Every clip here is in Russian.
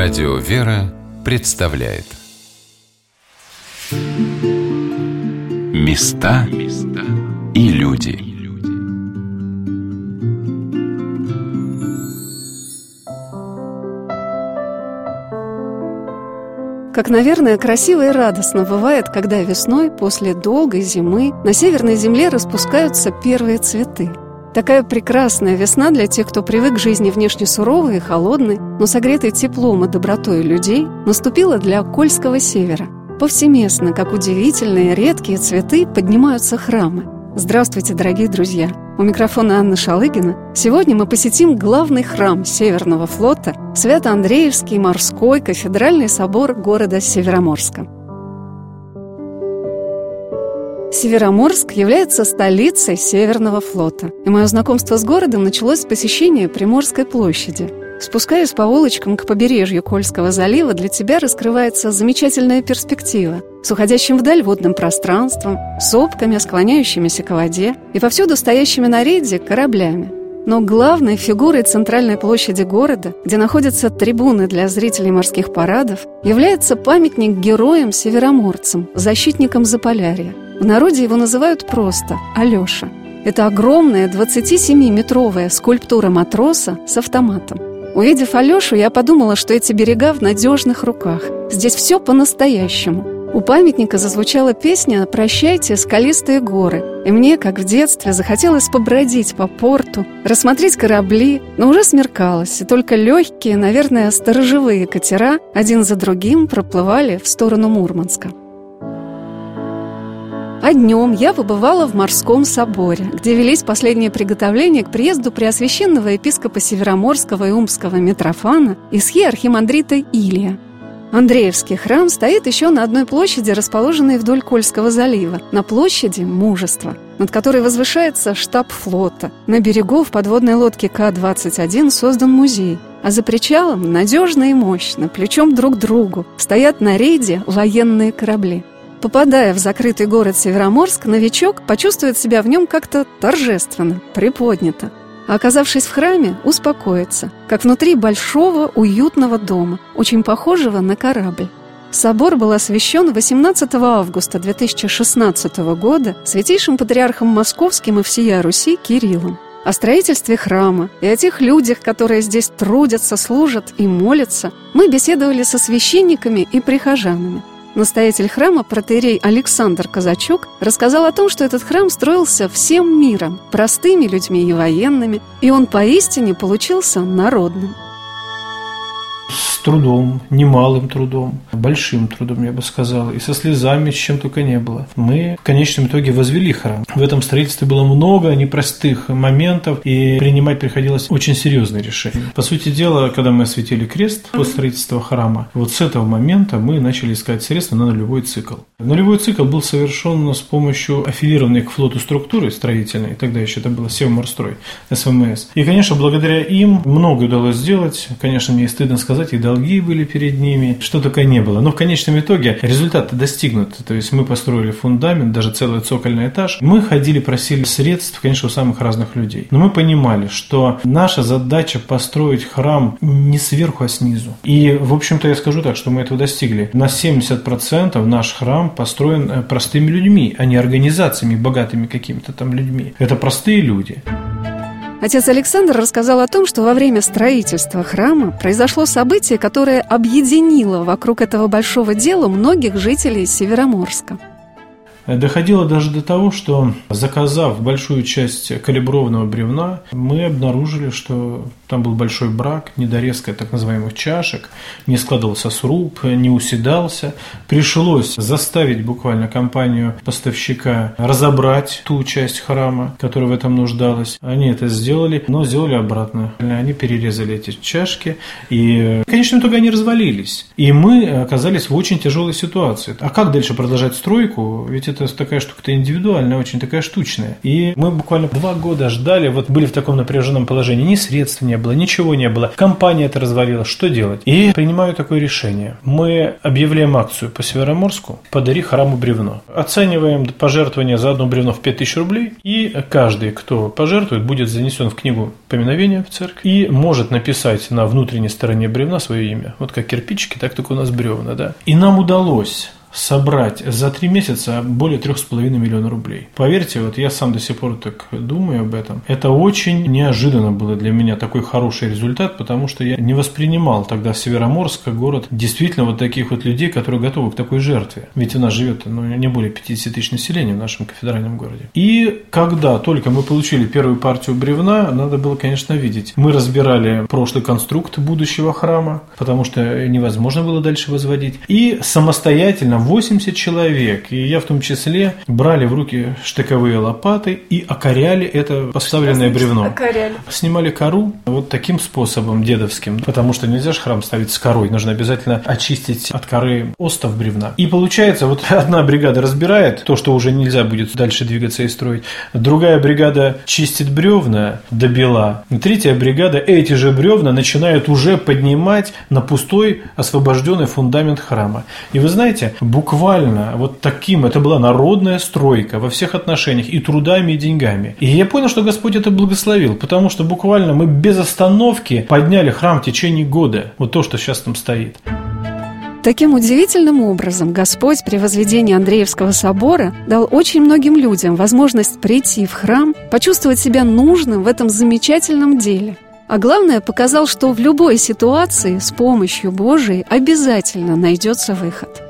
Радио «Вера» представляет. Места и люди. Как, наверное, красиво и радостно бывает, когда весной, после долгой зимы, на северной земле распускаются первые цветы – Такая прекрасная весна для тех, кто привык к жизни внешне суровой и холодной, но согретой теплом и добротой людей, наступила для Кольского севера. Повсеместно, как удивительные редкие цветы, поднимаются храмы. Здравствуйте, дорогие друзья! У микрофона Анна Шалыгина. Сегодня мы посетим главный храм Северного флота – Свято-Андреевский морской кафедральный собор города Североморска. Североморск является столицей Северного флота, и мое знакомство с городом началось с посещения Приморской площади. Спускаясь по улочкам к побережью Кольского залива, для тебя раскрывается замечательная перспектива с уходящим вдаль водным пространством, сопками, склоняющимися к воде и повсюду стоящими на рейде кораблями. Но главной фигурой центральной площади города, где находятся трибуны для зрителей морских парадов, является памятник героям-североморцам, защитникам Заполярья – в народе его называют просто Алеша. Это огромная 27-метровая скульптура матроса с автоматом. Увидев Алешу, я подумала, что эти берега в надежных руках. Здесь все по-настоящему. У памятника зазвучала песня «Прощайте, скалистые горы». И мне, как в детстве, захотелось побродить по порту, рассмотреть корабли, но уже смеркалось, и только легкие, наверное, сторожевые катера один за другим проплывали в сторону Мурманска. А днем я побывала в Морском соборе, где велись последние приготовления к приезду Преосвященного епископа Североморского и Умского Митрофана Исхи Архимандрита Илия. Андреевский храм стоит еще на одной площади, расположенной вдоль Кольского залива, на площади Мужества, над которой возвышается штаб флота. На берегу в подводной лодке К-21 создан музей, а за причалом надежно и мощно, плечом друг к другу, стоят на рейде военные корабли. Попадая в закрытый город Североморск, новичок почувствует себя в нем как-то торжественно, приподнято. А оказавшись в храме, успокоится, как внутри большого уютного дома, очень похожего на корабль. Собор был освящен 18 августа 2016 года святейшим патриархом московским и всея Руси Кириллом. О строительстве храма и о тех людях, которые здесь трудятся, служат и молятся, мы беседовали со священниками и прихожанами – Настоятель храма, протерей Александр Казачук, рассказал о том, что этот храм строился всем миром, простыми людьми и военными, и он поистине получился народным с трудом, немалым трудом, большим трудом, я бы сказал, и со слезами, с чем только не было. Мы в конечном итоге возвели храм. В этом строительстве было много непростых моментов, и принимать приходилось очень серьезные решения. По сути дела, когда мы осветили крест после строительства храма, вот с этого момента мы начали искать средства на нулевой цикл. Нулевой цикл был совершен с помощью аффилированной к флоту структуры строительной, тогда еще это было Севморстрой, СВМС. И, конечно, благодаря им много удалось сделать. Конечно, мне стыдно сказать, сказать, и долги были перед ними, что только не было. Но в конечном итоге результат достигнут. То есть мы построили фундамент, даже целый цокольный этаж. Мы ходили, просили средств, конечно, у самых разных людей. Но мы понимали, что наша задача построить храм не сверху, а снизу. И, в общем-то, я скажу так, что мы этого достигли. На 70% наш храм построен э, простыми людьми, а не организациями, богатыми какими-то там людьми. Это простые люди. Отец Александр рассказал о том, что во время строительства храма произошло событие, которое объединило вокруг этого большого дела многих жителей Североморска. Доходило даже до того, что заказав большую часть калиброванного бревна, мы обнаружили, что там был большой брак, недорезка так называемых чашек, не складывался сруб, не уседался. Пришлось заставить буквально компанию поставщика разобрать ту часть храма, которая в этом нуждалась. Они это сделали, но сделали обратно. Они перерезали эти чашки, и в конечном итоге они развалились. И мы оказались в очень тяжелой ситуации. А как дальше продолжать стройку? Ведь это это такая штука-то индивидуальная, очень такая штучная. И мы буквально два года ждали, вот были в таком напряженном положении, ни средств не было, ничего не было. Компания это развалила, что делать? И принимаю такое решение. Мы объявляем акцию по Североморску «Подари храму бревно». Оцениваем пожертвование за одно бревно в 5000 рублей, и каждый, кто пожертвует, будет занесен в книгу поминовения в церковь и может написать на внутренней стороне бревна свое имя. Вот как кирпичики, так только у нас бревна, да. И нам удалось собрать за три месяца более трех с половиной миллиона рублей. Поверьте, вот я сам до сих пор так думаю об этом. Это очень неожиданно было для меня такой хороший результат, потому что я не воспринимал тогда Североморск как город действительно вот таких вот людей, которые готовы к такой жертве. Ведь у нас живет ну, не более 50 тысяч населения в нашем кафедральном городе. И когда только мы получили первую партию бревна, надо было, конечно, видеть. Мы разбирали прошлый конструкт будущего храма, потому что невозможно было дальше возводить. И самостоятельно 80 человек, и я в том числе, брали в руки штыковые лопаты и окоряли это поставленное бревно. Окоряли. Снимали кору вот таким способом дедовским, потому что нельзя же храм ставить с корой, нужно обязательно очистить от коры остов бревна. И получается, вот одна бригада разбирает то, что уже нельзя будет дальше двигаться и строить, другая бригада чистит бревна до бела, третья бригада эти же бревна начинает уже поднимать на пустой освобожденный фундамент храма. И вы знаете, буквально вот таким, это была народная стройка во всех отношениях, и трудами, и деньгами. И я понял, что Господь это благословил, потому что буквально мы без остановки подняли храм в течение года. Вот то, что сейчас там стоит. Таким удивительным образом Господь при возведении Андреевского собора дал очень многим людям возможность прийти в храм, почувствовать себя нужным в этом замечательном деле. А главное, показал, что в любой ситуации с помощью Божией обязательно найдется выход –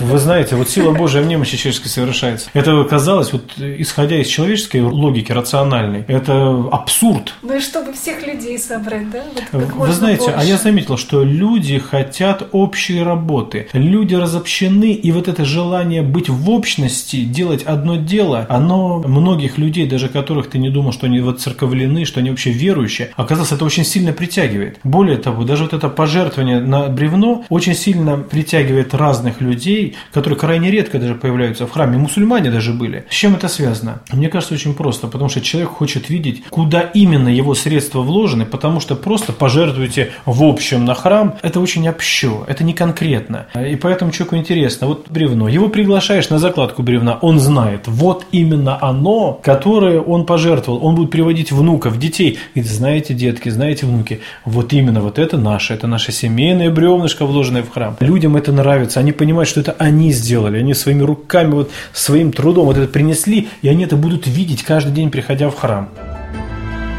вы знаете, вот сила Божия в немощи человеческой совершается. Это казалось, вот исходя из человеческой логики, рациональной, это абсурд. Ну и чтобы всех людей собрать, да? Вот Вы знаете, больше. а я заметил, что люди хотят общей работы. Люди разобщены, и вот это желание быть в общности, делать одно дело, оно многих людей, даже которых ты не думал, что они вот церковлены, что они вообще верующие, оказалось, это очень сильно притягивает. Более того, даже вот это пожертвование на бревно очень сильно притягивает разных людей, которые крайне редко даже появляются в храме. Мусульмане даже были. С чем это связано? Мне кажется, очень просто, потому что человек хочет видеть, куда именно его средства вложены, потому что просто пожертвуйте в общем на храм. Это очень общо, это не конкретно. И поэтому человеку интересно, вот бревно, его приглашаешь на закладку бревна, он знает, вот именно оно, которое он пожертвовал. Он будет приводить внуков, детей. Говорит, знаете, детки, знаете, внуки, вот именно вот это наше, это наше семейное бревнышко, вложенное в храм. Людям это нравится, они понимают, что это они сделали, они своими руками, вот своим трудом вот это принесли, и они это будут видеть каждый день, приходя в храм.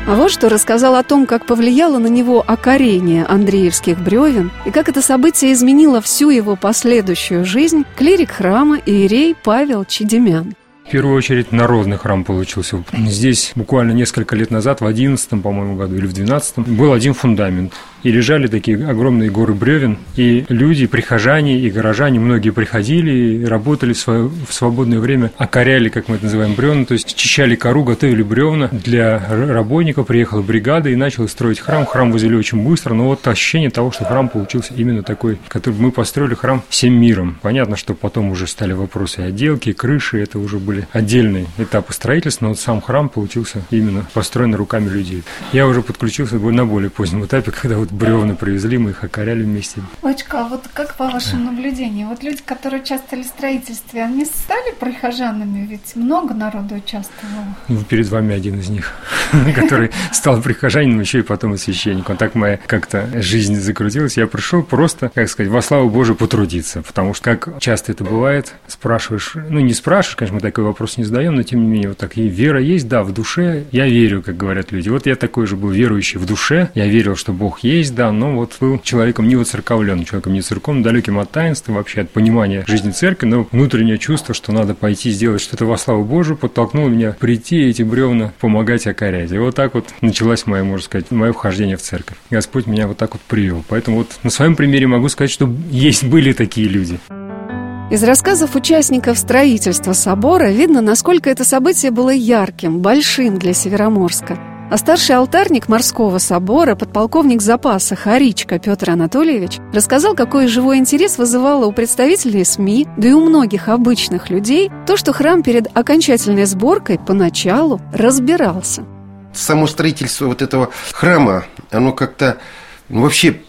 А вот что рассказал о том, как повлияло на него окорение Андреевских бревен и как это событие изменило всю его последующую жизнь клирик храма Иерей Павел Чедемян. В первую очередь народный храм получился. Здесь буквально несколько лет назад, в 11 по-моему, году или в 12 был один фундамент и лежали такие огромные горы бревен, и люди, прихожане и горожане, многие приходили и работали в свое в свободное время, окоряли, как мы это называем, бревна, то есть чищали кору, готовили бревна для работников, приехала бригада и начала строить храм. Храм возвели очень быстро, но вот ощущение того, что храм получился именно такой, который мы построили храм всем миром. Понятно, что потом уже стали вопросы отделки, крыши, это уже были отдельные этапы строительства, но вот сам храм получился именно построен руками людей. Я уже подключился на более позднем этапе, когда вот вот бревна привезли, мы их окоряли вместе. Очка, а вот как по вашему наблюдению, вот люди, которые участвовали в строительстве, они стали прихожанами? Ведь много народу участвовало. Ну, перед вами один из них, который стал прихожанином, еще и потом и священником. Так моя как-то жизнь закрутилась. Я пришел просто, как сказать, во славу Божию потрудиться, потому что, как часто это бывает, спрашиваешь, ну, не спрашиваешь, конечно, мы такой вопрос не задаем, но тем не менее, вот так, и вера есть, да, в душе, я верю, как говорят люди. Вот я такой же был верующий в душе, я верил, что Бог есть, есть, да, но вот был человеком не воцерковленным, человеком не церковным, далеким от таинства, вообще от понимания жизни церкви, но внутреннее чувство, что надо пойти сделать что-то во славу Божию, подтолкнуло меня прийти эти бревна помогать окорять. И вот так вот началось мое, можно сказать, мое вхождение в церковь. Господь меня вот так вот привел. Поэтому вот на своем примере могу сказать, что есть, были такие люди. Из рассказов участников строительства собора видно, насколько это событие было ярким, большим для Североморска – А старший алтарник морского собора, подполковник запаса Харичка Петр Анатольевич, рассказал, какой живой интерес вызывало у представителей СМИ, да и у многих обычных людей, то, что храм перед окончательной сборкой поначалу разбирался. Само строительство вот этого храма, оно как-то ну, вообще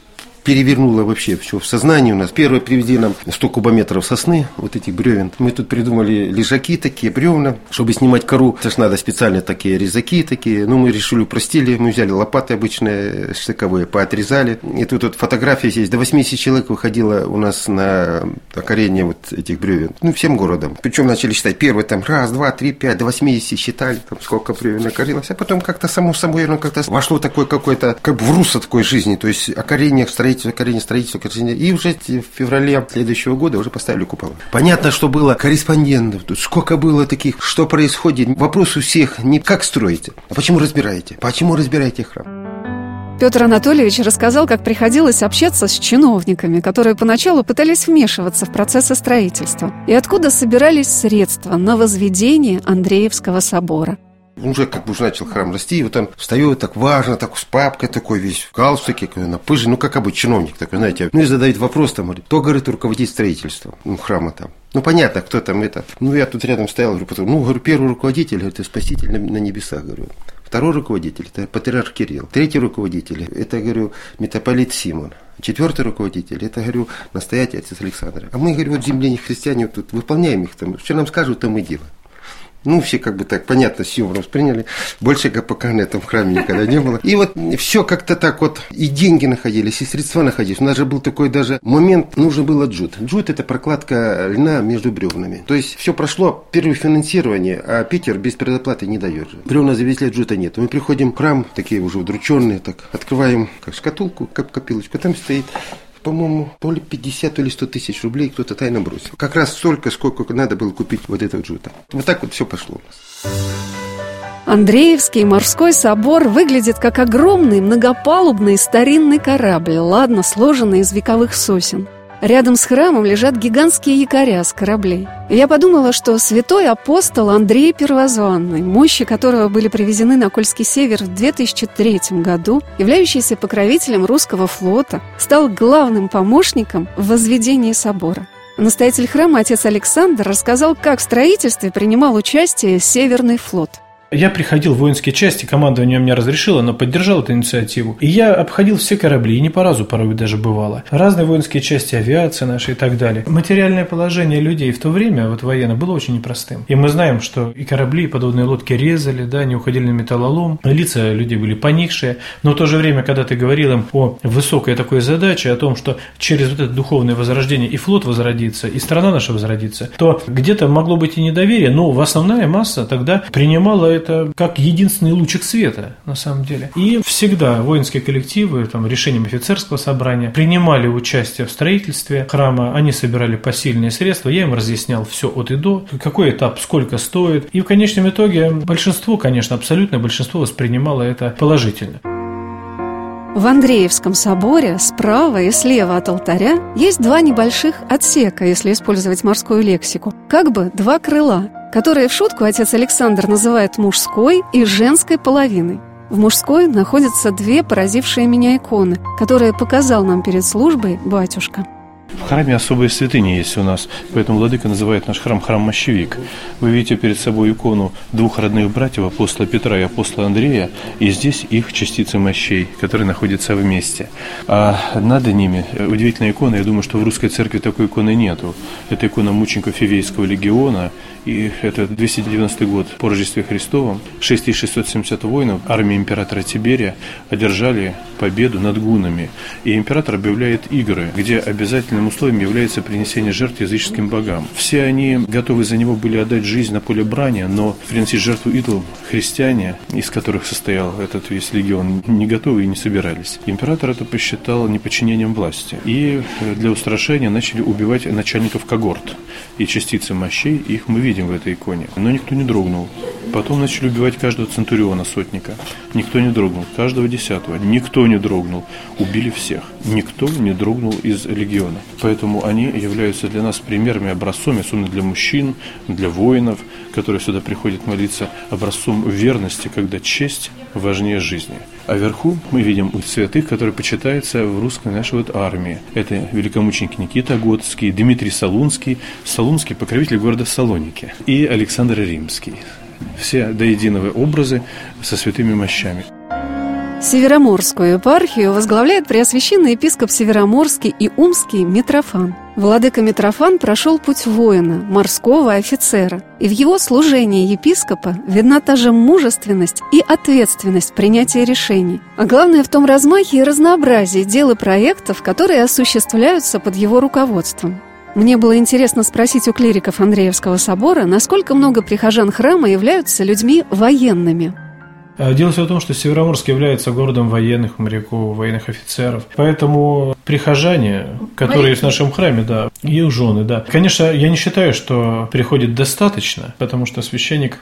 перевернуло вообще все в сознании у нас. Первое привезли нам 100 кубометров сосны, вот этих бревен. Мы тут придумали лежаки такие, бревна, чтобы снимать кору. Это ж надо специально такие резаки такие. Ну, мы решили, упростили. Мы взяли лопаты обычные, штыковые, поотрезали. И тут вот фотография здесь. До 80 человек выходило у нас на окорение вот этих бревен. Ну, всем городом. Причем начали считать. Первый там раз, два, три, пять, до 80 считали, там сколько бревен окорилось. А потом как-то само собой, оно как-то вошло такое какое-то, как в русло такой жизни. То есть окорение, строительство строительство, корень строительства, корень. И уже в феврале следующего года уже поставили купол. Понятно, что было корреспондентов, тут сколько было таких, что происходит. Вопрос у всех не как строите, а почему разбираете? Почему разбираете храм? Петр Анатольевич рассказал, как приходилось общаться с чиновниками, которые поначалу пытались вмешиваться в процессы строительства, и откуда собирались средства на возведение Андреевского собора – уже как бы уже начал храм расти, и вот он встает так важно, так с папкой такой весь, в галстуке, напыжен, ну, как обычный чиновник такой, знаете. Ну, и задает вопрос там, говорит, кто, говорит, руководит строительством ну, храма там. Ну, понятно, кто там это. Ну, я тут рядом стоял, говорю, потом, ну, говорю, первый руководитель, это спаситель на, на небесах, говорю. Второй руководитель – это патриарх Кирилл. Третий руководитель – это, говорю, митрополит Симон. Четвертый руководитель – это, говорю, настоятель отец Александр. А мы, говорю, вот земляне христиане вот тут выполняем их там. Что нам скажут, то мы делаем. Ну, все как бы так понятно, с юмором восприняли. Больше ГПК на этом храме никогда не было. И вот все как-то так вот, и деньги находились, и средства находились. У нас же был такой даже момент, нужно было джут. Джут – это прокладка льна между бревнами. То есть, все прошло первое финансирование, а Питер без предоплаты не дает же. Бревна завезли, джута нет. Мы приходим в храм, такие уже удрученные, так, открываем как шкатулку, как копилочку, там стоит по-моему, то ли 50, то ли 100 тысяч рублей кто-то тайно бросил. Как раз столько, сколько надо было купить вот этого джута. Вот так вот все пошло у нас. Андреевский морской собор выглядит как огромный многопалубный старинный корабль, ладно сложенный из вековых сосен – Рядом с храмом лежат гигантские якоря с кораблей. И я подумала, что святой апостол Андрей Первозванный, мощи которого были привезены на Кольский север в 2003 году, являющийся покровителем русского флота, стал главным помощником в возведении собора. Настоятель храма отец Александр рассказал, как в строительстве принимал участие Северный флот – я приходил в воинские части, командование мне разрешило, но поддержал эту инициативу. И я обходил все корабли, и не по разу порой даже бывало. Разные воинские части, авиация наша и так далее. Материальное положение людей в то время, вот военно, было очень непростым. И мы знаем, что и корабли, и подводные лодки резали, да, не уходили на металлолом, лица людей были поникшие. Но в то же время, когда ты говорил им о высокой такой задаче, о том, что через вот это духовное возрождение и флот возродится, и страна наша возродится, то где-то могло быть и недоверие, но в основная масса тогда принимала это как единственный лучик света, на самом деле. И всегда воинские коллективы, там, решением офицерского собрания, принимали участие в строительстве храма, они собирали посильные средства, я им разъяснял все от и до, какой этап, сколько стоит. И в конечном итоге большинство, конечно, абсолютное большинство воспринимало это положительно. В Андреевском соборе справа и слева от алтаря есть два небольших отсека, если использовать морскую лексику, как бы два крыла, которые в шутку отец Александр называет мужской и женской половиной. В мужской находятся две поразившие меня иконы, которые показал нам перед службой батюшка – в храме особые святыни есть у нас, поэтому Владыка называет наш храм храм Мощевик. Вы видите перед собой икону двух родных братьев, апостола Петра и апостола Андрея, и здесь их частицы мощей, которые находятся вместе. А над ними удивительная икона, я думаю, что в русской церкви такой иконы нету. Это икона мучеников Фивейского легиона, и это 290 год по Рождестве Христовом. 6670 воинов армии императора Тиберия одержали победу над гунами. И император объявляет игры, где обязательным условием является принесение жертв языческим богам. Все они готовы за него были отдать жизнь на поле брани, но приносить жертву идолам христиане, из которых состоял этот весь легион, не готовы и не собирались. Император это посчитал неподчинением власти. И для устрашения начали убивать начальников когорт. И частицы мощей их мы видим видим в этой иконе. Но никто не дрогнул. Потом начали убивать каждого центуриона, сотника. Никто не дрогнул. Каждого десятого. Никто не дрогнул. Убили всех. Никто не дрогнул из легиона. Поэтому они являются для нас примерами, образцом, особенно для мужчин, для воинов, которые сюда приходят молиться, образцом верности, когда честь важнее жизни. А вверху мы видим святых, которые почитаются в русской нашей вот армии. Это великомученик Никита Готский, Дмитрий Солунский, Солунский покровитель города Салоники и Александр Римский. Все до единого образы со святыми мощами. Североморскую епархию возглавляет преосвященный епископ Североморский и Умский Митрофан. Владыка Митрофан прошел путь воина, морского офицера, и в его служении епископа видна та же мужественность и ответственность принятия решений. А главное в том размахе и разнообразии дел и проектов, которые осуществляются под его руководством. Мне было интересно спросить у клириков Андреевского собора, насколько много прихожан храма являются людьми военными. А дело все в том, что Североморск является городом военных моряков, военных офицеров. Поэтому прихожане, которые в нашем храме, да, и их жены, да. Конечно, я не считаю, что приходит достаточно, потому что священник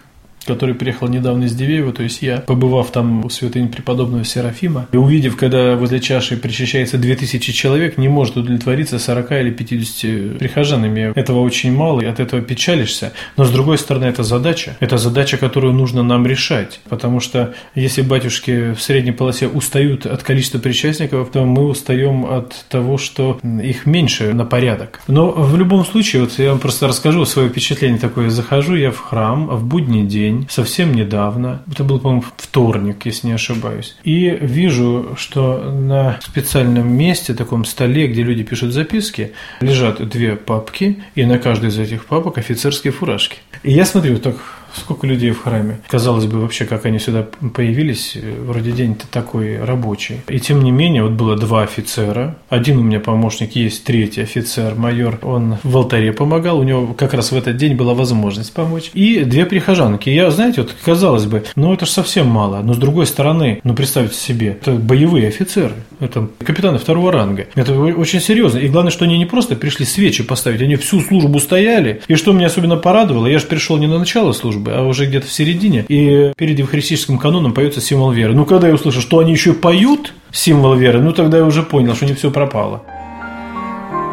который приехал недавно из Дивеева, то есть я, побывав там у святыни преподобного Серафима, и увидев, когда возле чаши причащается 2000 человек, не может удовлетвориться 40 или 50 прихожанами. Этого очень мало, и от этого печалишься. Но, с другой стороны, это задача. Это задача, которую нужно нам решать. Потому что если батюшки в средней полосе устают от количества причастников, то мы устаем от того, что их меньше на порядок. Но в любом случае, вот я вам просто расскажу свое впечатление такое. Захожу я в храм в будний день, день, совсем недавно, это был, по-моему, вторник, если не ошибаюсь, и вижу, что на специальном месте, таком столе, где люди пишут записки, лежат две папки, и на каждой из этих папок офицерские фуражки. И я смотрю, так Сколько людей в храме? Казалось бы, вообще, как они сюда появились, вроде день-то такой рабочий. И тем не менее, вот было два офицера. Один у меня помощник есть, третий офицер, майор. Он в алтаре помогал, у него как раз в этот день была возможность помочь. И две прихожанки. Я, знаете, вот казалось бы, ну это же совсем мало. Но с другой стороны, ну представьте себе, это боевые офицеры. Это капитаны второго ранга. Это очень серьезно. И главное, что они не просто пришли свечи поставить, они всю службу стояли. И что меня особенно порадовало, я же пришел не на начало службы, службы, а уже где-то в середине, и перед евхаристическим каноном поется символ веры. Ну, когда я услышал, что они еще поют символ веры, ну, тогда я уже понял, что не все пропало.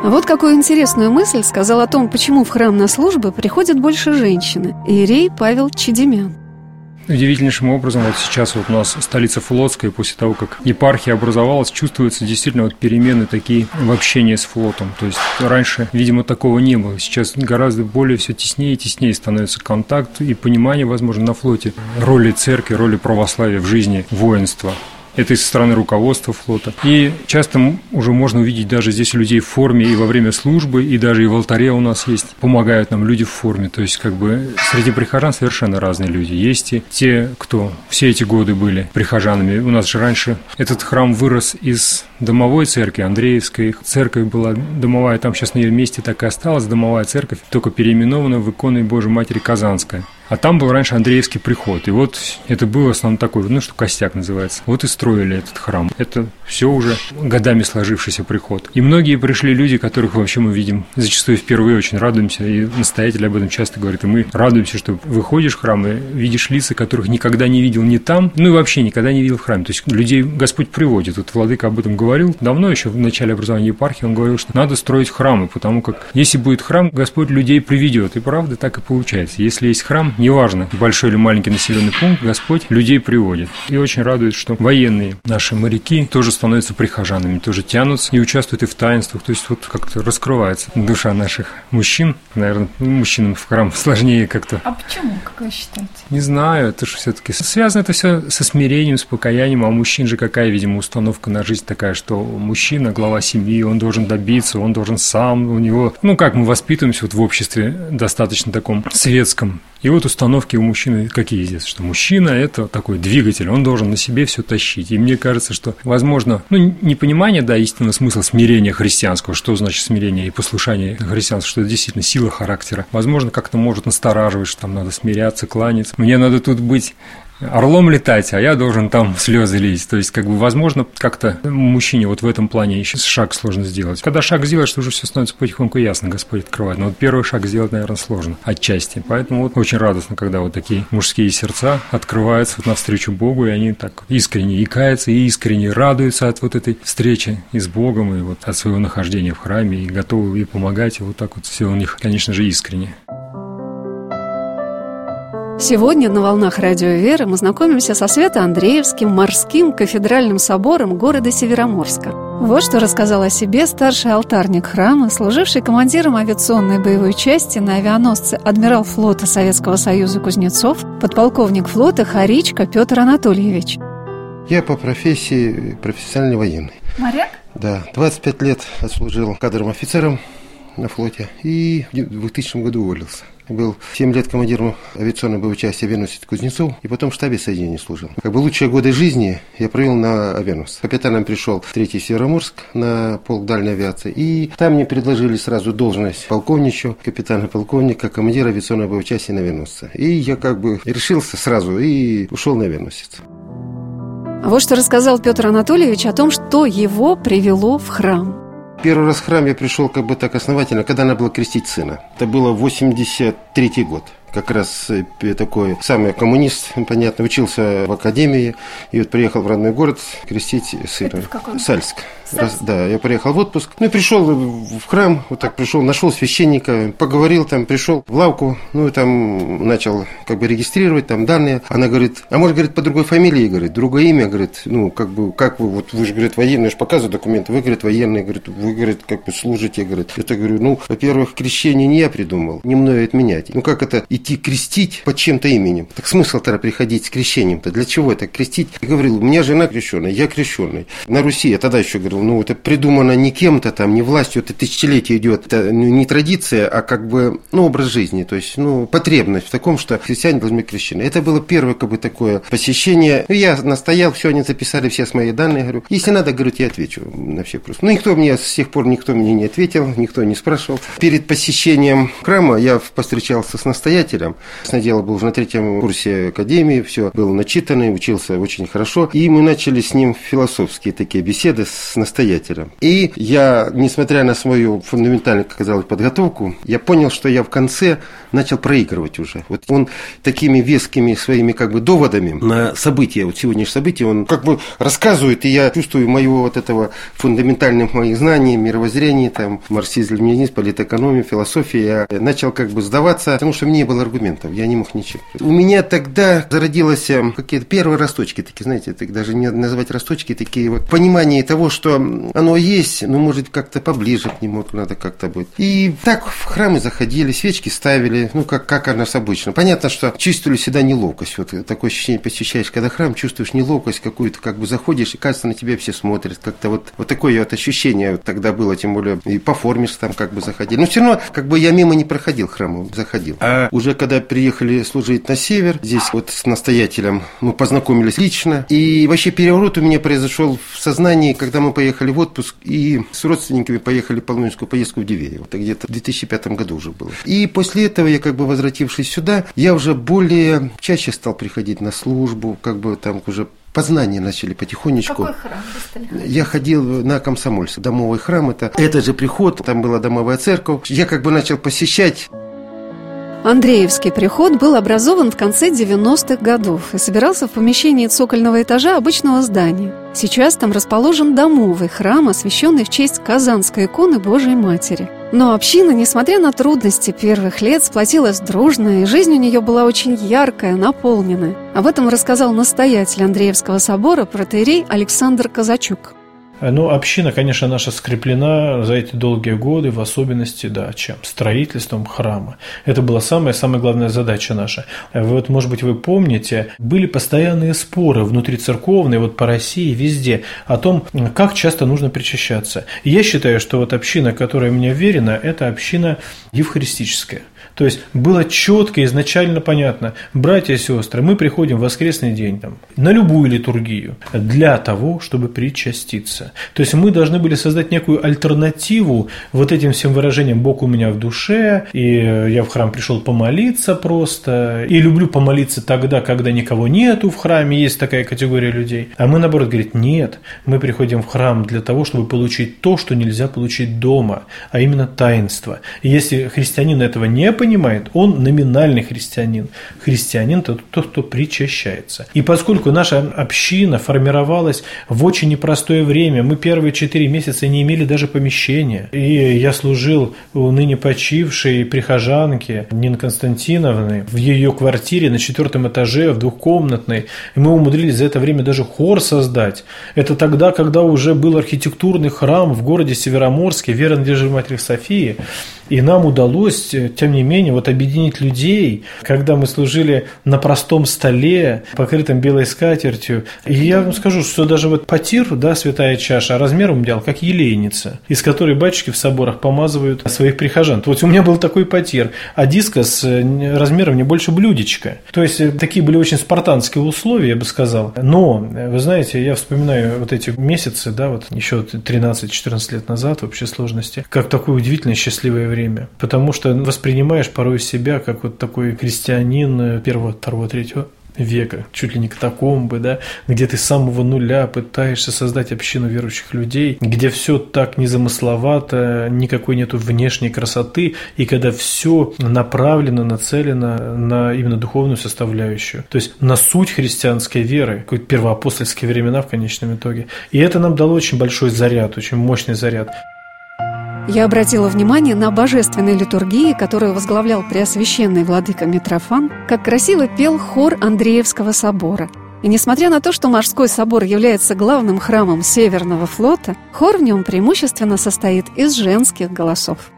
А вот какую интересную мысль сказал о том, почему в храм на службы приходят больше женщины. Иерей Павел Чедемян. Удивительнейшим образом, вот сейчас вот у нас столица Флотская, после того, как епархия образовалась, чувствуются действительно вот перемены такие в общении с флотом. То есть раньше, видимо, такого не было. Сейчас гораздо более все теснее и теснее становится контакт и понимание, возможно, на флоте роли церкви, роли православия в жизни воинства. Это и со стороны руководства флота. И часто уже можно увидеть даже здесь людей в форме и во время службы, и даже и в алтаре у нас есть. Помогают нам люди в форме. То есть, как бы, среди прихожан совершенно разные люди. Есть и те, кто все эти годы были прихожанами. У нас же раньше этот храм вырос из домовой церкви, Андреевской. Церковь была домовая, там сейчас на ее месте так и осталась домовая церковь, только переименована в иконой Божьей Матери Казанская. А там был раньше Андреевский приход. И вот это был основном такой, ну что костяк называется. Вот и строили этот храм. Это все уже годами сложившийся приход. И многие пришли люди, которых вообще мы видим зачастую впервые очень радуемся. И настоятель об этом часто говорит. И мы радуемся, что выходишь в храм и видишь лица, которых никогда не видел ни там, ну и вообще никогда не видел в храме. То есть людей Господь приводит. Вот Владыка об этом говорил давно еще в начале образования епархии. Он говорил, что надо строить храмы, потому как если будет храм, Господь людей приведет. И правда так и получается. Если есть храм, неважно, большой или маленький населенный пункт, Господь людей приводит. И очень радует, что военные наши моряки тоже становятся прихожанами, тоже тянутся и участвуют и в таинствах. То есть вот как-то раскрывается душа наших мужчин. Наверное, мужчинам в храм сложнее как-то. А почему, как вы считаете? Не знаю, это же все-таки связано это все со смирением, с покаянием, а у мужчин же какая, видимо, установка на жизнь такая, что мужчина, глава семьи, он должен добиться, он должен сам, у него, ну как мы воспитываемся вот в обществе достаточно таком светском, и вот установки у мужчины какие здесь, что мужчина – это такой двигатель, он должен на себе все тащить. И мне кажется, что, возможно, ну, непонимание, да, истинного смысла смирения христианского, что значит смирение и послушание христианства, что это действительно сила характера. Возможно, как-то может настораживать, что там надо смиряться, кланяться. Мне надо тут быть орлом летать, а я должен там слезы лить. То есть, как бы, возможно, как-то мужчине вот в этом плане еще шаг сложно сделать. Когда шаг сделаешь, то уже все становится потихоньку ясно, Господь открывает. Но вот первый шаг сделать, наверное, сложно отчасти. Поэтому вот очень радостно, когда вот такие мужские сердца открываются вот навстречу Богу, и они так искренне икаются и искренне радуются от вот этой встречи и с Богом, и вот от своего нахождения в храме, и готовы и помогать, и вот так вот все у них, конечно же, искренне. Сегодня на «Волнах Радио Веры» мы знакомимся со Свято-Андреевским морским кафедральным собором города Североморска. Вот что рассказал о себе старший алтарник храма, служивший командиром авиационной боевой части на авианосце адмирал флота Советского Союза Кузнецов, подполковник флота Харичка Петр Анатольевич. Я по профессии профессиональный военный. Моряк? Да, 25 лет отслужил кадровым офицером на флоте и в 2000 году уволился. Был 7 лет командиром авиационной боевой части авианосец Кузнецов, и потом в штабе соединения служил. Как бы лучшие годы жизни я провел на авианосце. Капитаном пришел в Третий Североморск на полк дальней авиации, и там мне предложили сразу должность полковничу, капитана полковника, командира авиационной боевой части на авианосце. И я как бы решился сразу и ушел на авианосец. Вот что рассказал Петр Анатольевич о том, что его привело в храм. Первый раз в храм я пришел как бы так основательно, когда надо было крестить сына. Это было 83 год как раз э, такой самый коммунист, понятно, учился в академии, и вот приехал в родной город крестить сына. Это в каком? Сальск. Раз, да, я приехал в отпуск. Ну и пришел в храм, вот так пришел, нашел священника, поговорил там, пришел в лавку, ну и там начал как бы регистрировать там данные. Она говорит, а может, говорит, по другой фамилии, говорит, другое имя, говорит, ну как бы, как вы, вот вы же, говорит, военные, я же показываю документы, вы, говорит, военные, говорит, вы, говорит, как бы служите, говорит. Я говорю, ну, во-первых, крещение не я придумал, не мною отменять. Ну как это идти крестить под чем-то именем? Так смысл тогда приходить с крещением-то? Для чего это крестить? Я говорил, у меня жена крещенная, я крещенный. На Руси, я тогда еще говорил, ну, это придумано не кем-то там, не властью, это тысячелетие идет. Это не традиция, а как бы, ну, образ жизни, то есть, ну, потребность в таком, что христиане должны быть крещены. Это было первое, как бы, такое посещение. Я настоял, все, они записали все с мои данные, говорю, если надо, говорю, я отвечу на все вопросы. Ну, никто мне, с тех пор никто мне не ответил, никто не спрашивал. Перед посещением храма я повстречался с настоятелем. Сначала был на третьем курсе академии, все, был начитанный, учился очень хорошо. И мы начали с ним философские такие беседы с настоятелем. И я, несмотря на свою фундаментальную, как казалось, подготовку, я понял, что я в конце начал проигрывать уже. Вот он такими вескими своими как бы доводами на события, вот сегодняшнее событие, он как бы рассказывает, и я чувствую моего вот этого фундаментальных моих знаний, мировоззрения, там, марксизм, ленинизм, политэкономия, философия, я начал как бы сдаваться, потому что мне не было аргументов, я не мог ничего. У меня тогда зародилось э, какие-то первые росточки, такие, знаете, так даже не назвать росточки, такие вот понимание того, что оно есть, но может как-то поближе к нему надо как-то быть. И так в храмы заходили, свечки ставили, ну, как, как у нас обычно. Понятно, что чувствовали всегда неловкость. Вот такое ощущение посещаешь, когда храм, чувствуешь неловкость какую-то, как бы заходишь, и кажется, на тебя все смотрят. Как-то вот, вот такое вот ощущение тогда было, тем более и по форме там как бы заходили. Но все равно, как бы я мимо не проходил храма, заходил. А уже когда приехали служить на север, здесь вот с настоятелем мы познакомились лично. И вообще переворот у меня произошел в сознании, когда мы поехали в отпуск и с родственниками поехали в полномочную поездку в Дивеево. Это где-то в 2005 году уже было. И после этого я как бы возвратившись сюда, я уже более чаще стал приходить на службу, как бы там уже познания начали потихонечку. Какой храм? Я ходил на Комсомольск, домовый храм, это этот же приход, там была домовая церковь. Я как бы начал посещать Андреевский приход был образован в конце 90-х годов и собирался в помещении цокольного этажа обычного здания. Сейчас там расположен домовый храм, освященный в честь Казанской иконы Божией Матери. Но община, несмотря на трудности первых лет, сплотилась дружно, и жизнь у нее была очень яркая, наполненная. Об этом рассказал настоятель Андреевского собора протеерей Александр Казачук. Ну, община, конечно, наша скреплена за эти долгие годы, в особенности, да, чем? Строительством храма. Это была самая-самая главная задача наша. Вот, может быть, вы помните, были постоянные споры внутри церковные, вот по России, везде, о том, как часто нужно причащаться. И я считаю, что вот община, которая мне верена, это община евхаристическая. То есть было четко, изначально понятно, братья и сестры, мы приходим в воскресный день там, на любую литургию для того, чтобы причаститься. То есть мы должны были создать некую альтернативу вот этим всем выражениям «Бог у меня в душе», и я в храм пришел помолиться просто, и люблю помолиться тогда, когда никого нету в храме, есть такая категория людей. А мы, наоборот, говорит, нет, мы приходим в храм для того, чтобы получить то, что нельзя получить дома, а именно таинство. И если христианин этого не понимает, он номинальный христианин. Христианин – это тот, кто причащается. И поскольку наша община формировалась в очень непростое время, мы первые четыре месяца не имели даже помещения. И я служил у ныне почившей прихожанки Нины Константиновны в ее квартире на четвертом этаже, в двухкомнатной. И мы умудрились за это время даже хор создать. Это тогда, когда уже был архитектурный храм в городе Североморске, Вера Надежды Матери Софии. И нам удалось, э, тем не менее, вот объединить людей, когда мы служили на простом столе, покрытом белой скатертью. И я вам скажу, что даже вот потир, да, святая чаша, размером делал, как елейница, из которой батюшки в соборах помазывают своих прихожан. Вот у меня был такой потир, а дискос э, размером не больше блюдечка. То есть э, такие были очень спартанские условия, я бы сказал. Но, вы знаете, я вспоминаю вот эти месяцы, да, вот еще 13-14 лет назад в общей сложности, как такое удивительно счастливое время. Потому что воспринимаешь порой себя как вот такой крестьянин первого, второго, третьего века, чуть ли не катакомбы, да, где ты с самого нуля пытаешься создать общину верующих людей, где все так незамысловато, никакой нету внешней красоты, и когда все направлено, нацелено на именно духовную составляющую, то есть на суть христианской веры, какой-то первоапостольские времена в конечном итоге. И это нам дало очень большой заряд, очень мощный заряд. Я обратила внимание на божественной литургии, которую возглавлял Преосвященный Владыка Митрофан, как красиво пел хор Андреевского собора. И несмотря на то, что морской собор является главным храмом Северного флота, хор в нем преимущественно состоит из женских голосов.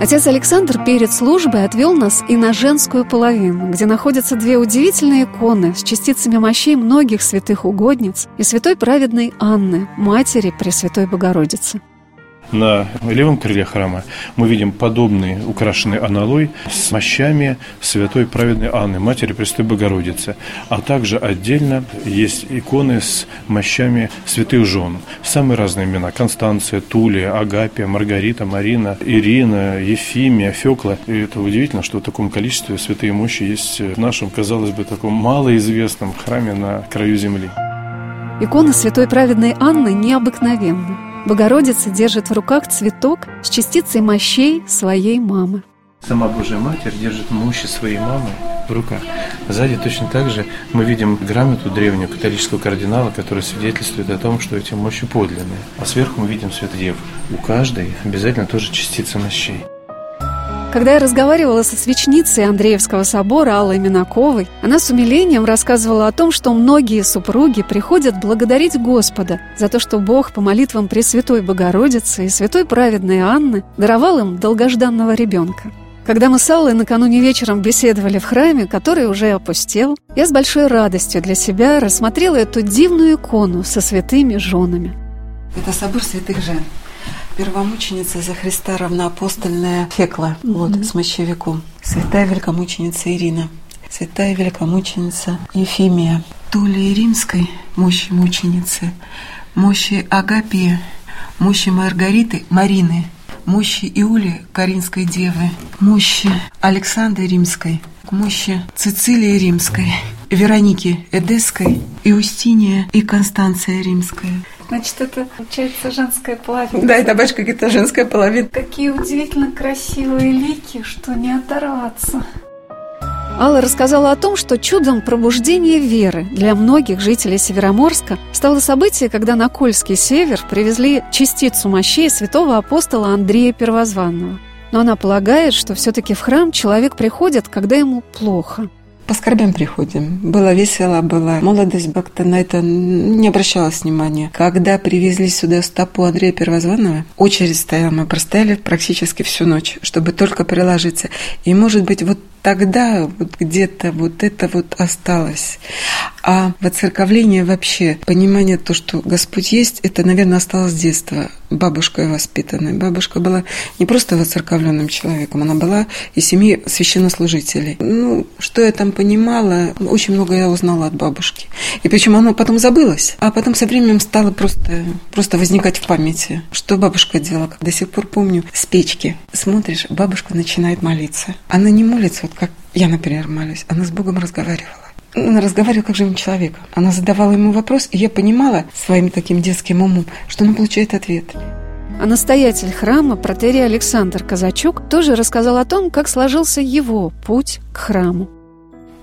Отец Александр перед службой отвел нас и на женскую половину, где находятся две удивительные иконы с частицами мощей многих святых угодниц и святой праведной Анны, матери Пресвятой Богородицы. На левом крыле храма мы видим подобный украшенный аналой с мощами Святой Праведной Анны, Матери Престой Богородицы. А также отдельно есть иконы с мощами святых жен. Самые разные имена. Констанция, Тулия, Агапия, Маргарита, Марина, Ирина, Ефимия, Фекла. И это удивительно, что в таком количестве святые мощи есть в нашем, казалось бы, таком малоизвестном храме на краю земли. Икона Святой Праведной Анны необыкновенна. Богородица держит в руках цветок с частицей мощей своей мамы. Сама Божья Матерь держит мощи своей мамы в руках. Сзади точно так же мы видим грамоту древнего католического кардинала, который свидетельствует о том, что эти мощи подлинные. А сверху мы видим Свет Дев. У каждой обязательно тоже частица мощей. Когда я разговаривала со свечницей Андреевского собора Аллой Минаковой, она с умилением рассказывала о том, что многие супруги приходят благодарить Господа за то, что Бог по молитвам Пресвятой Богородицы и Святой Праведной Анны даровал им долгожданного ребенка. Когда мы с Аллой накануне вечером беседовали в храме, который уже опустел, я с большой радостью для себя рассмотрела эту дивную икону со святыми женами. Это собор святых жен первомученица за Христа равноапостольная Фекла, mm-hmm. вот, с мощевиком. Святая великомученица Ирина, святая великомученица Ефимия, Тулии Римской, мощи мученицы, мощи Агапия, мощи Маргариты, Марины, мощи Иули, Каринской девы, мощи Александры Римской, мощи Цицилии Римской, Вероники Эдесской, Иустиния и Констанция Римская. Значит, это получается женская половина. Да, это какая-то женская половина. Какие удивительно красивые лики, что не оторваться. Алла рассказала о том, что чудом пробуждения веры для многих жителей Североморска стало событие, когда на Кольский север привезли частицу мощей святого апостола Андрея Первозванного. Но она полагает, что все-таки в храм человек приходит, когда ему плохо. По скорбям приходим. Было весело, была молодость, как-то на это не обращалось внимания. Когда привезли сюда стопу Андрея Первозванного, очередь стояла, мы простояли практически всю ночь, чтобы только приложиться. И, может быть, вот тогда вот где-то вот это вот осталось. А воцерковление вообще, понимание то, что Господь есть, это, наверное, осталось с детства, бабушкой воспитанной. Бабушка была не просто воцерковленным человеком, она была из семьи священнослужителей. Ну, что я там понимала, очень много я узнала от бабушки. И причем оно потом забылось, а потом со временем стало просто, просто возникать в памяти. Что бабушка делала? До сих пор помню, с печки смотришь, бабушка начинает молиться. Она не молится, вот как я, например, молюсь, она с Богом разговаривала. Она разговаривала как живым человеком. Она задавала ему вопрос, и я понимала своим таким детским умом, что она получает ответ. А настоятель храма, протерий Александр Казачук, тоже рассказал о том, как сложился его путь к храму.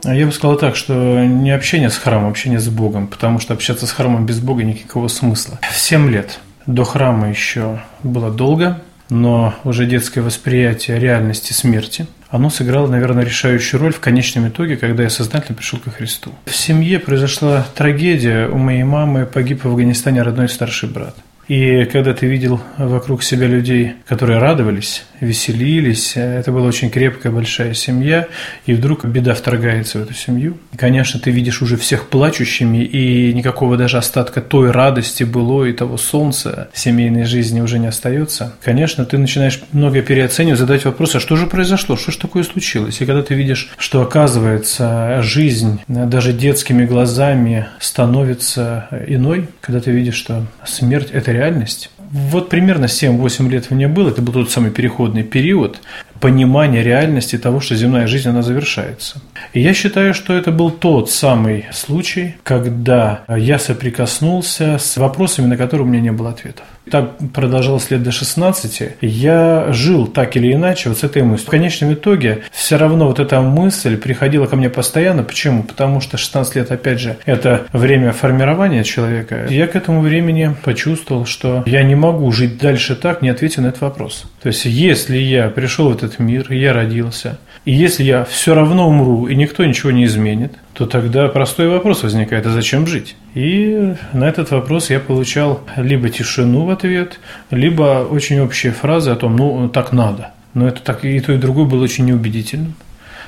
А Я бы сказал так, что не общение с храмом, общение с Богом, потому что общаться с храмом без Бога никакого смысла. В 7 лет до храма еще было долго, но уже детское восприятие реальности смерти, оно сыграло, наверное, решающую роль в конечном итоге, когда я сознательно пришел ко Христу. В семье произошла трагедия. У моей мамы погиб в Афганистане родной старший брат. И когда ты видел вокруг себя людей, которые радовались, веселились, это была очень крепкая, большая семья, и вдруг беда вторгается в эту семью. И, конечно, ты видишь уже всех плачущими, и никакого даже остатка той радости было и того солнца семейной жизни уже не остается. Конечно, ты начинаешь многое переоценивать, задать вопрос, а что же произошло, что же такое случилось? И когда ты видишь, что оказывается жизнь даже детскими глазами становится иной, когда ты видишь, что смерть – это реальность. Вот примерно 7-8 лет мне было, это был тот самый переходный период понимания реальности того, что земная жизнь, она завершается. И я считаю, что это был тот самый случай, когда я соприкоснулся с вопросами, на которые у меня не было ответов. Так продолжалось лет до 16. Я жил так или иначе вот с этой мыслью. В конечном итоге все равно вот эта мысль приходила ко мне постоянно. Почему? Потому что 16 лет, опять же, это время формирования человека. Я к этому времени почувствовал, что я не могу жить дальше так, не ответив на этот вопрос. То есть, если я пришел в этот мир, я родился, и если я все равно умру, и никто ничего не изменит, то тогда простой вопрос возникает, а зачем жить? И на этот вопрос я получал либо тишину в ответ, либо очень общие фразы о том, ну, так надо. Но это так и то, и другое было очень неубедительным.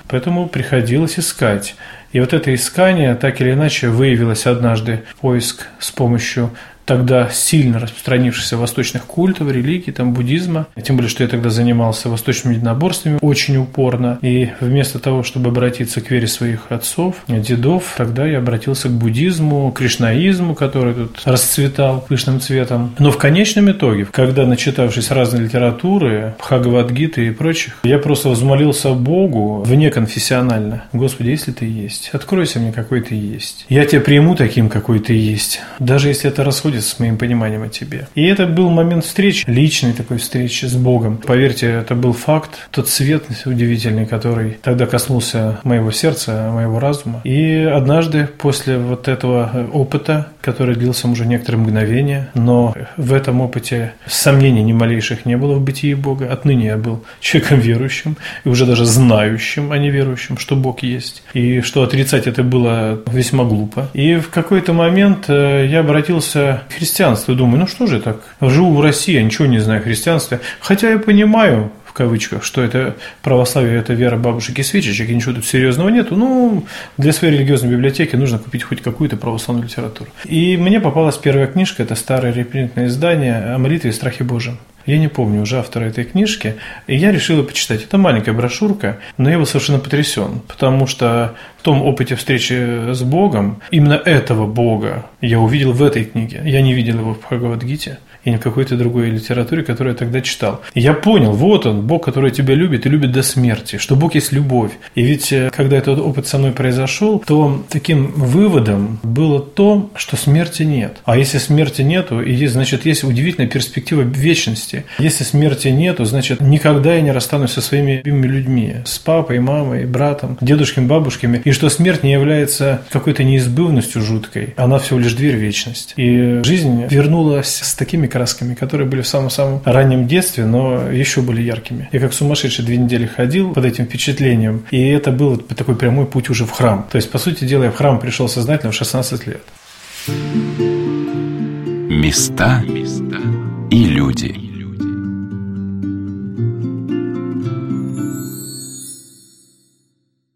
Поэтому приходилось искать. И вот это искание так или иначе выявилось однажды поиск с помощью тогда сильно распространившихся восточных культов, религий, там, буддизма. Тем более, что я тогда занимался восточными единоборствами очень упорно. И вместо того, чтобы обратиться к вере своих отцов, дедов, тогда я обратился к буддизму, кришнаизму, который тут расцветал пышным цветом. Но в конечном итоге, когда, начитавшись разной литературы, Бхагавадгиты и прочих, я просто взмолился Богу вне конфессионально. Господи, если ты есть, откройся мне, какой ты есть. Я тебя приму таким, какой ты есть. Даже если это расходится расходится с моим пониманием о тебе. И это был момент встречи, личной такой встречи с Богом. Поверьте, это был факт, тот свет удивительный, который тогда коснулся моего сердца, моего разума. И однажды после вот этого опыта, который длился уже некоторые мгновения, но в этом опыте сомнений ни малейших не было в бытии Бога. Отныне я был человеком верующим и уже даже знающим, а не верующим, что Бог есть. И что отрицать это было весьма глупо. И в какой-то момент э, я обратился христианство. Думаю, ну что же так? Живу в России, я ничего не знаю о христианстве. Хотя я понимаю, в кавычках, что это православие, это вера бабушек и свечечек, и ничего тут серьезного нету. Ну, для своей религиозной библиотеки нужно купить хоть какую-то православную литературу. И мне попалась первая книжка, это старое репринтное издание о молитве и страхе Божьем. Я не помню уже автора этой книжки, и я решил ее почитать. Это маленькая брошюрка, но я был совершенно потрясен, потому что в том опыте встречи с Богом, именно этого Бога я увидел в этой книге. Я не видел его в Бхагавадгите и не в какой-то другой литературе, которую я тогда читал. Я понял, вот он, Бог, который тебя любит и любит до смерти, что Бог есть любовь. И ведь, э, когда этот опыт со мной произошел, то таким выводом было то, что смерти нет. А если смерти нету, и есть, значит, есть удивительная перспектива вечности. Если смерти нету, значит, никогда я не расстанусь со своими любимыми людьми, с папой, мамой, братом, дедушками, бабушками. И что смерть не является какой-то неизбывностью жуткой, она всего лишь дверь в вечность. И жизнь вернулась с такими красками, которые были в самом-самом раннем детстве, но еще были яркими. Я как сумасшедший две недели ходил под этим впечатлением, и это был такой прямой путь уже в храм. То есть, по сути дела, я в храм пришел сознательно в 16 лет. Места и люди.